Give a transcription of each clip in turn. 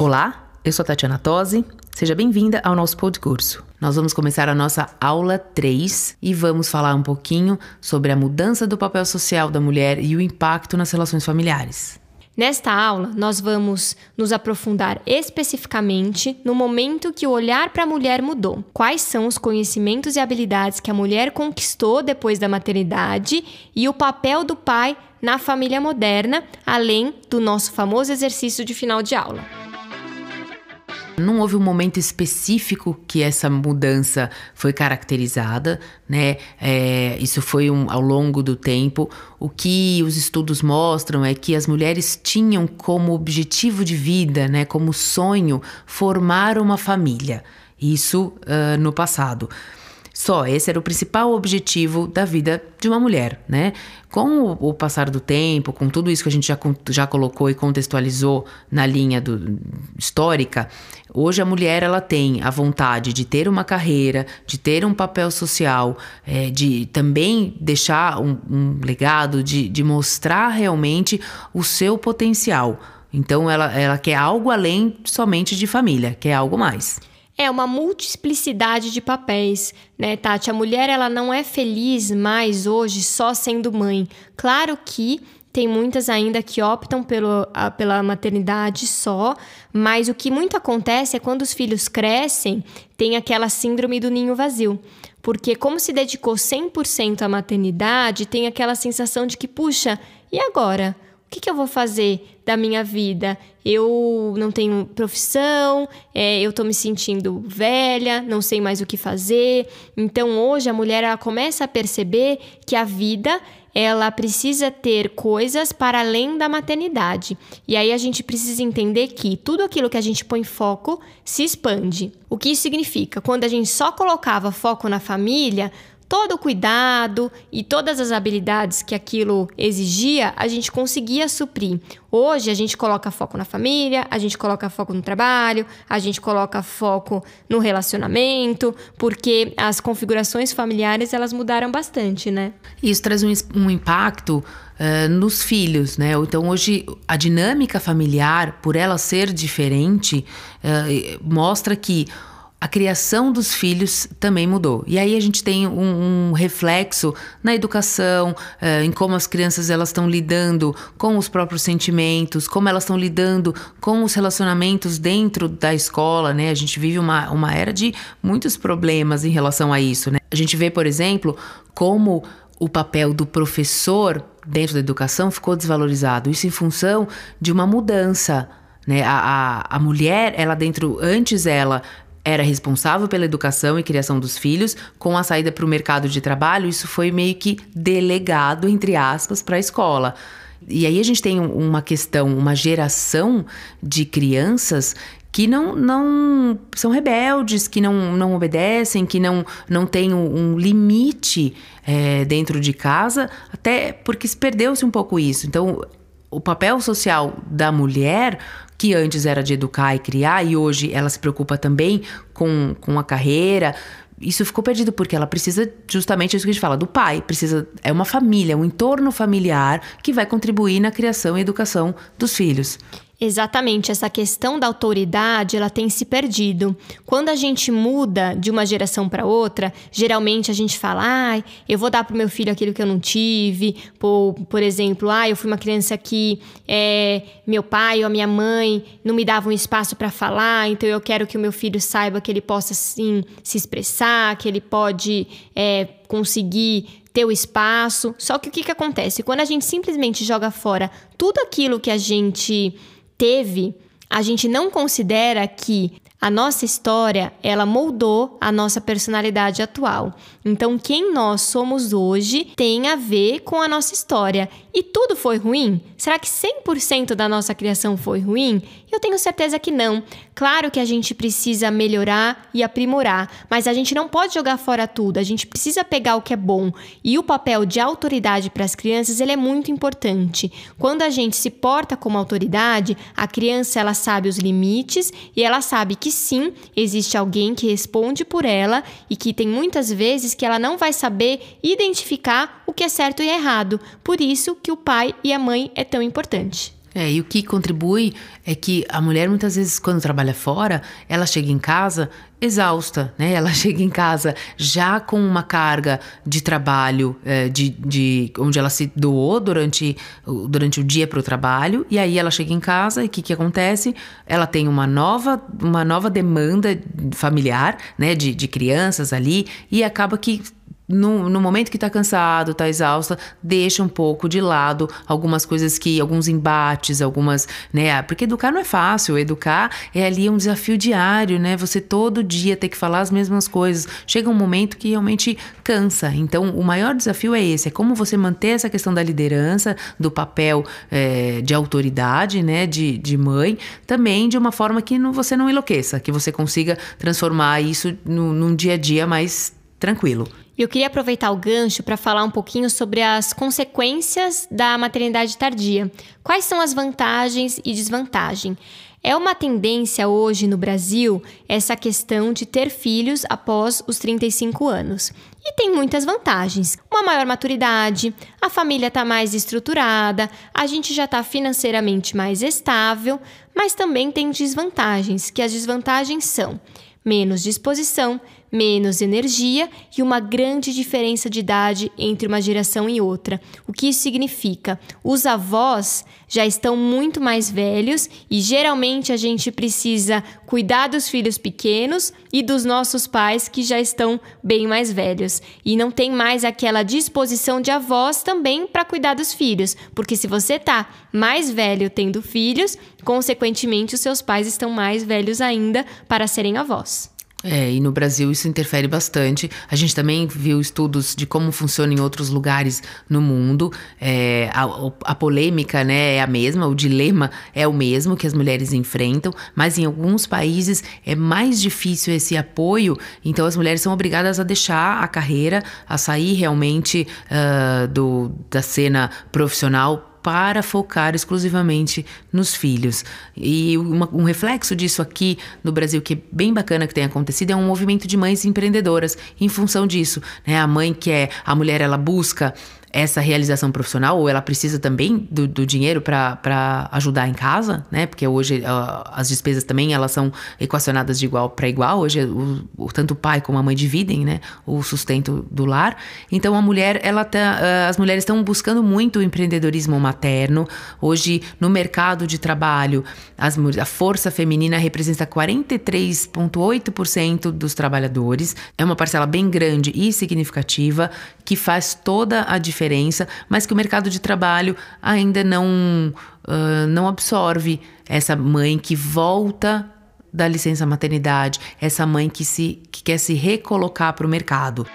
Olá, eu sou a Tatiana Tosi. Seja bem-vinda ao nosso podcast. Nós vamos começar a nossa aula 3 e vamos falar um pouquinho sobre a mudança do papel social da mulher e o impacto nas relações familiares. Nesta aula, nós vamos nos aprofundar especificamente no momento que o olhar para a mulher mudou. Quais são os conhecimentos e habilidades que a mulher conquistou depois da maternidade e o papel do pai na família moderna, além do nosso famoso exercício de final de aula. Não houve um momento específico que essa mudança foi caracterizada, né? É, isso foi um, ao longo do tempo. O que os estudos mostram é que as mulheres tinham como objetivo de vida, né, como sonho, formar uma família. Isso uh, no passado. Só esse era o principal objetivo da vida de uma mulher, né? Com o, o, passar do tempo, com tudo isso que a gente já, já colocou e contextualizou na linha do, histórica, hoje a mulher ela tem a vontade de ter uma carreira, de ter um papel social, é, de também deixar um, um legado, de, de mostrar realmente o seu potencial. Então ela, ela quer algo além somente de família, quer algo mais. É uma multiplicidade de papéis, né, Tati? A mulher ela não é feliz mais hoje só sendo mãe. Claro que tem muitas ainda que optam pelo, a, pela maternidade só, mas o que muito acontece é quando os filhos crescem, tem aquela síndrome do ninho vazio. Porque, como se dedicou 100% à maternidade, tem aquela sensação de que, puxa, e agora? O que, que eu vou fazer da minha vida? Eu não tenho profissão, é, eu tô me sentindo velha, não sei mais o que fazer. Então hoje a mulher ela começa a perceber que a vida ela precisa ter coisas para além da maternidade. E aí a gente precisa entender que tudo aquilo que a gente põe foco se expande. O que isso significa? Quando a gente só colocava foco na família, todo o cuidado e todas as habilidades que aquilo exigia, a gente conseguia suprir. Hoje a gente coloca foco na família, a gente coloca foco no trabalho, a gente coloca foco no relacionamento, porque as configurações familiares elas mudaram bastante, né? Isso traz um, um impacto Uh, nos filhos, né? Então hoje a dinâmica familiar, por ela ser diferente, uh, mostra que a criação dos filhos também mudou. E aí a gente tem um, um reflexo na educação, uh, em como as crianças elas estão lidando com os próprios sentimentos, como elas estão lidando com os relacionamentos dentro da escola, né? A gente vive uma, uma era de muitos problemas em relação a isso, né? A gente vê, por exemplo, como o papel do professor dentro da educação ficou desvalorizado. Isso em função de uma mudança. Né? A, a, a mulher, ela dentro, antes ela era responsável pela educação e criação dos filhos, com a saída para o mercado de trabalho, isso foi meio que delegado, entre aspas, para a escola. E aí a gente tem uma questão, uma geração de crianças que não, não são rebeldes, que não, não obedecem, que não, não têm um, limite é, dentro de casa, até porque perdeu-se um pouco isso. Então, o papel social da mulher que antes era de educar e criar, e hoje ela se preocupa também com, com a carreira. Isso ficou perdido porque ela precisa, justamente isso que a gente fala, do pai. Precisa, é uma família, um entorno familiar que vai contribuir na criação e educação dos filhos. Exatamente, essa questão da autoridade, ela tem se perdido. Quando a gente muda de uma geração para outra, geralmente a gente fala: "Ah, eu vou dar pro meu filho aquilo que eu não tive". Por, por exemplo, ah, eu fui uma criança que é, meu pai ou a minha mãe não me davam espaço para falar, então eu quero que o meu filho saiba que ele possa sim se expressar, que ele pode é, conseguir ter o espaço. Só que o que, que acontece? Quando a gente simplesmente joga fora tudo aquilo que a gente teve, a gente não considera que a nossa história, ela moldou a nossa personalidade atual. Então, quem nós somos hoje tem a ver com a nossa história. E tudo foi ruim? Será que 100% da nossa criação foi ruim? Eu tenho certeza que não. Claro que a gente precisa melhorar e aprimorar, mas a gente não pode jogar fora tudo. A gente precisa pegar o que é bom. E o papel de autoridade para as crianças, ele é muito importante. Quando a gente se porta como autoridade, a criança ela sabe os limites e ela sabe que sim, existe alguém que responde por ela e que tem muitas vezes que ela não vai saber identificar o que é certo e errado. Por isso que o pai e a mãe é tão importante. É, e o que contribui é que a mulher muitas vezes quando trabalha fora, ela chega em casa exausta, né? Ela chega em casa já com uma carga de trabalho, é, de, de onde ela se doou durante, durante o dia para o trabalho, e aí ela chega em casa e o que, que acontece? Ela tem uma nova, uma nova demanda familiar, né? De, de crianças ali, e acaba que no, no, momento que está cansado, está exausta, deixa um pouco de lado algumas coisas que, alguns embates, algumas, né? Porque educar não é fácil, educar é ali um desafio diário, né? Você todo dia ter que falar as mesmas coisas. Chega um momento que realmente cansa. Então, o maior desafio é esse: é como você manter essa questão da liderança, do papel é, de autoridade, né? De, de mãe, também de uma forma que não, você não enlouqueça, que você consiga transformar isso no, num dia a dia mais tranquilo. Eu queria aproveitar o gancho para falar um pouquinho sobre as consequências da maternidade tardia. Quais são as vantagens e desvantagens? É uma tendência hoje no Brasil essa questão de ter filhos após os 35 anos. E tem muitas vantagens. Uma maior maturidade, a família está mais estruturada, a gente já está financeiramente mais estável, mas também tem desvantagens, que as desvantagens são menos disposição, menos energia e uma grande diferença de idade entre uma geração e outra. O que isso significa? Os avós já estão muito mais velhos e geralmente a gente precisa cuidar dos filhos pequenos e dos nossos pais que já estão bem mais velhos. E não tem mais aquela disposição de avós também para cuidar dos filhos, porque se você tá mais velho tendo filhos, consequentemente os seus pais estão mais velhos ainda para serem avós. É, e no Brasil isso interfere bastante. A gente também viu estudos de como funciona em outros lugares no mundo. É, a, a, polêmica né, é a mesma, o dilema é o mesmo que as mulheres enfrentam, mas em alguns países é mais difícil esse apoio, então as mulheres são obrigadas a deixar a carreira, a sair realmente uh, do, da cena profissional para focar exclusivamente nos filhos. E uma, um reflexo disso aqui no Brasil, que é bem bacana que tem acontecido, é um movimento de mães empreendedoras em função disso. Né? A mãe que é, a mulher, ela busca essa realização profissional ou ela precisa também do, do dinheiro para ajudar em casa, né? Porque hoje uh, as despesas também elas são equacionadas de igual para igual. Hoje o, o, tanto o pai como a mãe dividem, né? O sustento do lar. Então a mulher, ela tá, uh, as mulheres estão buscando muito o empreendedorismo materno. Hoje no mercado de trabalho, as, a força feminina representa 43,8% dos trabalhadores. É uma parcela bem grande e significativa que faz toda a diferença diferença, mas que o mercado de trabalho ainda não, uh, não absorve essa mãe que volta da licença maternidade, essa mãe que, se, que quer se recolocar para o mercado.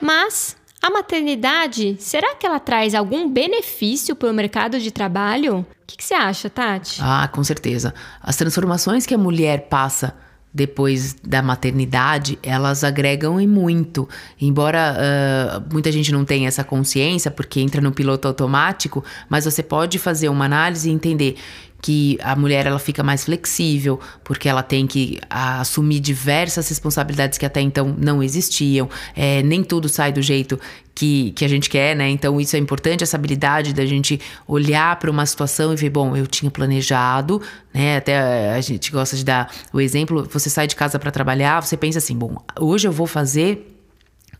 Mas a maternidade, será que ela traz algum benefício para o mercado de trabalho? O que, que você acha, Tati? Ah, com certeza. As transformações que a mulher passa depois da maternidade, elas agregam em muito. Embora uh, muita gente não tenha essa consciência, porque entra no piloto automático, mas você pode fazer uma análise e entender que a mulher ela fica mais flexível, porque ela tem que assumir diversas responsabilidades que até então não existiam. É, nem tudo sai do jeito que, que a gente quer, né? Então isso é importante, essa habilidade da gente olhar para uma situação e ver, bom, eu tinha planejado, né? Até a gente gosta de dar o exemplo, você sai de casa para trabalhar, você pensa assim, bom, hoje eu vou fazer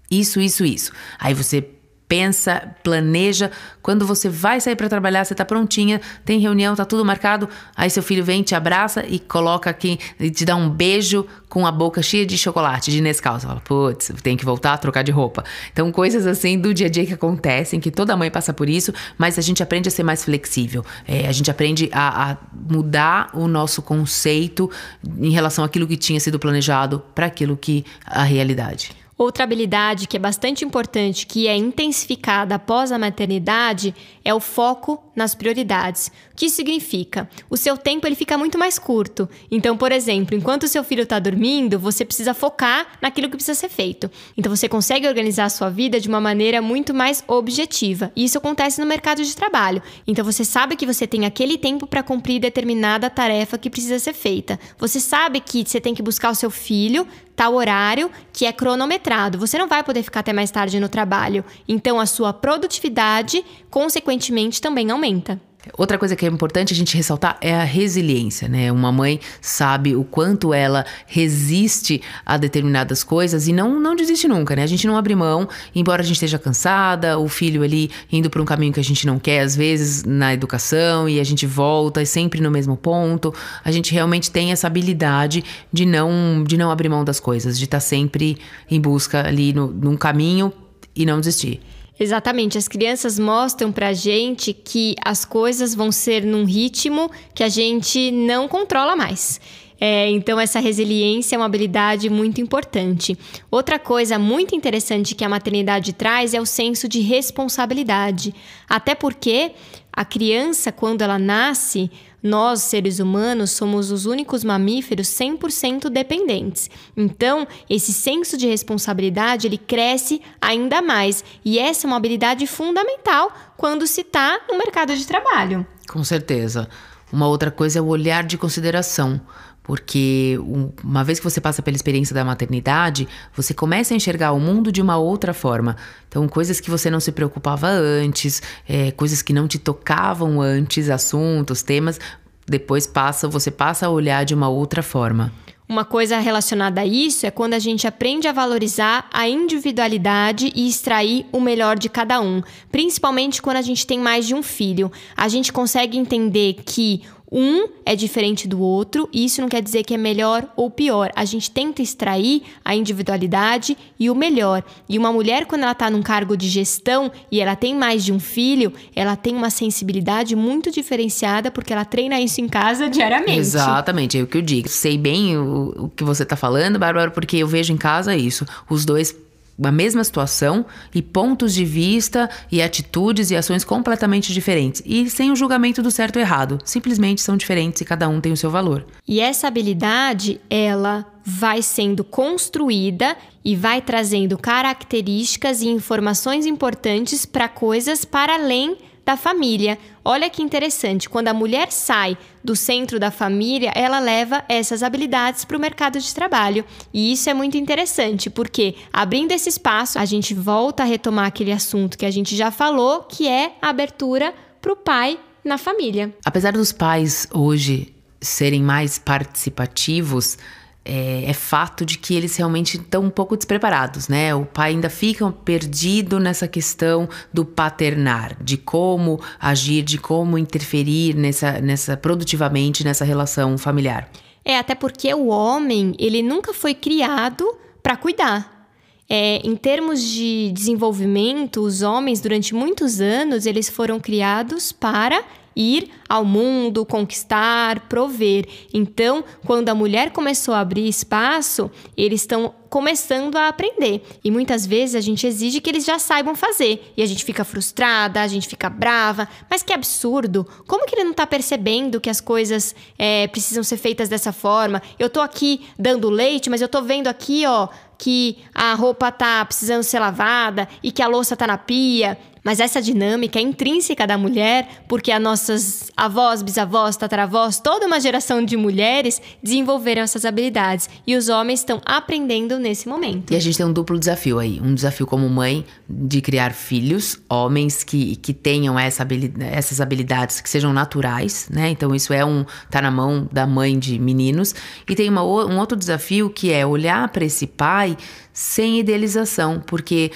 isso, isso, isso. Aí você pensa, planeja. Quando você vai sair para trabalhar, você tá prontinha, tem reunião, tá tudo marcado. Aí seu filho vem, te abraça e coloca aqui, e te dá um beijo com a boca cheia de chocolate, de Nescau. Você fala, putz, tem que voltar a trocar de roupa. Então, coisas assim do dia a dia que acontecem, que toda mãe passa por isso, mas a gente aprende a ser mais flexível. É, a gente aprende a, a mudar o nosso conceito em relação àquilo que tinha sido planejado para aquilo que a realidade. Outra habilidade que é bastante importante, que é intensificada após a maternidade, é o foco nas prioridades. O que significa? O seu tempo ele fica muito mais curto. Então, por exemplo, enquanto o seu filho está dormindo, você precisa focar naquilo que precisa ser feito. Então, você consegue organizar a sua vida de uma maneira muito mais objetiva. E isso acontece no mercado de trabalho. Então, você sabe que você tem aquele tempo para cumprir determinada tarefa que precisa ser feita. Você sabe que você tem que buscar o seu filho tal horário que é cronometrado. Você não vai poder ficar até mais tarde no trabalho. Então a sua produtividade, consequentemente, também aumenta. Outra coisa que é importante a gente ressaltar é a resiliência, né? Uma mãe sabe o quanto ela resiste a determinadas coisas e não, não desiste nunca, né? A gente não abre mão, embora a gente esteja cansada, o filho ali indo para um caminho que a gente não quer, às vezes na educação, e a gente volta sempre no mesmo ponto. A gente realmente tem essa habilidade de não, de não abrir mão das coisas, de estar tá sempre em busca ali no, num caminho e não desistir. Exatamente, as crianças mostram pra gente que as coisas vão ser num ritmo que a gente não controla mais. É, então, essa resiliência é uma habilidade muito importante. Outra coisa muito interessante que a maternidade traz é o senso de responsabilidade. Até porque a criança, quando ela nasce, nós, seres humanos, somos os únicos mamíferos 100% dependentes. Então, esse senso de responsabilidade, ele cresce ainda mais. E essa é uma habilidade fundamental quando se está no mercado de trabalho. Com certeza. Uma outra coisa é o olhar de consideração. Porque uma vez que você passa pela experiência da maternidade, você começa a enxergar o mundo de uma outra forma. Então, coisas que você não se preocupava antes, é, coisas que não te tocavam antes, assuntos, temas, depois passa, você passa a olhar de uma outra forma. Uma coisa relacionada a isso é quando a gente aprende a valorizar a individualidade e extrair o melhor de cada um, principalmente quando a gente tem mais de um filho. A gente consegue entender que um é diferente do outro, e isso não quer dizer que é melhor ou pior. A gente tenta extrair a individualidade e o melhor. E uma mulher, quando ela está num cargo de gestão e ela tem mais de um filho, ela tem uma sensibilidade muito diferenciada porque ela treina isso em casa diariamente. Exatamente, é o que eu digo. Sei bem o, o que você está falando, Bárbara, porque eu vejo em casa isso. Os dois a mesma situação e pontos de vista e atitudes e ações completamente diferentes e sem o julgamento do certo e errado. Simplesmente são diferentes e cada um tem o seu valor. E essa habilidade, ela vai sendo construída e vai trazendo características e informações importantes para coisas para além da família. Olha que interessante, quando a mulher sai do centro da família, ela leva essas habilidades para o mercado de trabalho. E isso é muito interessante, porque abrindo esse espaço, a gente volta a retomar aquele assunto que a gente já falou, que é a abertura para o pai na família. Apesar dos pais hoje serem mais participativos, é, é, fato de que eles realmente estão um pouco despreparados, né? O pai ainda fica perdido nessa questão do paternar, de como agir, de como interferir nessa, nessa produtivamente nessa relação familiar. É, até porque o homem, ele nunca foi criado para cuidar. É, em termos de desenvolvimento, os homens, durante muitos anos, eles foram criados para ir ao mundo, conquistar, prover. Então, quando a mulher começou a abrir espaço, eles estão começando a aprender. E muitas vezes a gente exige que eles já saibam fazer. E a gente fica frustrada, a gente fica brava. Mas que absurdo! Como que ele não está percebendo que as coisas é, precisam ser feitas dessa forma? Eu tô aqui dando leite, mas eu tô vendo aqui, ó, que a roupa tá precisando ser lavada e que a louça tá na pia. Mas essa dinâmica é intrínseca da mulher, porque as nossas avós, bisavós, tataravós, toda uma geração de mulheres desenvolveram essas habilidades e os homens estão aprendendo nesse momento. E a gente tem um duplo desafio aí, um desafio como mãe de criar filhos, homens que, que tenham essa habilidade, essas habilidades que sejam naturais, né? Então isso é um tá na mão da mãe de meninos e tem uma, um outro desafio que é olhar para esse pai sem idealização, porque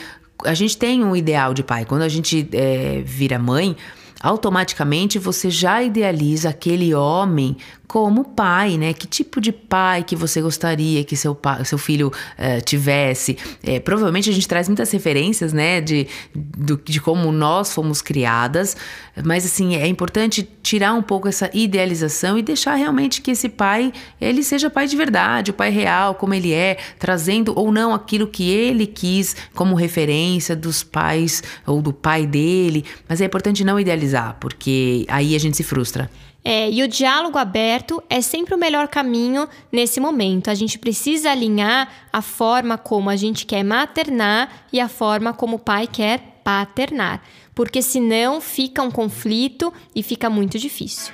a gente tem um ideal de pai. Quando a gente é, vira mãe, automaticamente você já idealiza aquele homem como pai, né? Que tipo de pai que você gostaria que seu, pai, seu filho uh, tivesse? É, provavelmente a gente traz muitas referências, né? De, do, de como nós fomos criadas, mas assim, é importante tirar um pouco essa idealização e deixar realmente que esse pai, ele seja pai de verdade, o pai real, como ele é, trazendo ou não aquilo que ele quis como referência dos pais ou do pai dele, mas é importante não idealizar, porque aí a gente se frustra. É, e o diálogo aberto é sempre o melhor caminho nesse momento. A gente precisa alinhar a forma como a gente quer maternar e a forma como o pai quer paternar, porque senão fica um conflito e fica muito difícil.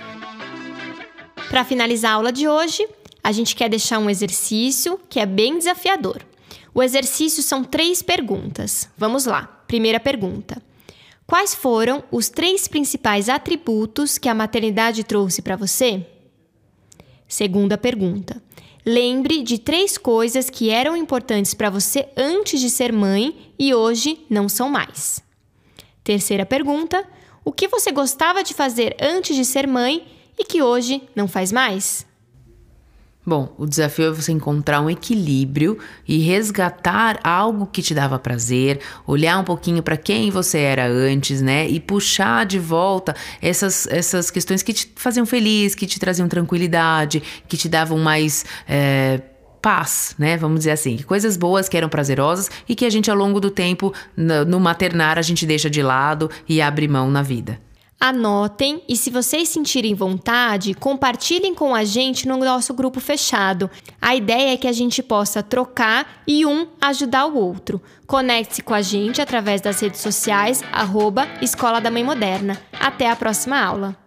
Para finalizar a aula de hoje, a gente quer deixar um exercício que é bem desafiador. O exercício são três perguntas. Vamos lá. Primeira pergunta: Quais foram os três principais atributos que a maternidade trouxe para você? Segunda pergunta. Lembre de três coisas que eram importantes para você antes de ser mãe e hoje não são mais. Terceira pergunta: o que você gostava de fazer antes de ser mãe e que hoje não faz mais? Bom, o desafio é você encontrar um equilíbrio e resgatar algo que te dava prazer, olhar um pouquinho para quem você era antes, né? E puxar de volta essas, essas questões que te faziam feliz, que te traziam tranquilidade, que te davam mais. É, paz, né? Vamos dizer assim, coisas boas que eram prazerosas e que a gente ao longo do tempo no, no maternar a gente deixa de lado e abre mão na vida anotem e se vocês sentirem vontade, compartilhem com a gente no nosso grupo fechado. A ideia é que a gente possa trocar e um ajudar o outro. Conecte-se com a gente através das redes sociais, arroba Escola da Mãe Moderna. Até a próxima aula!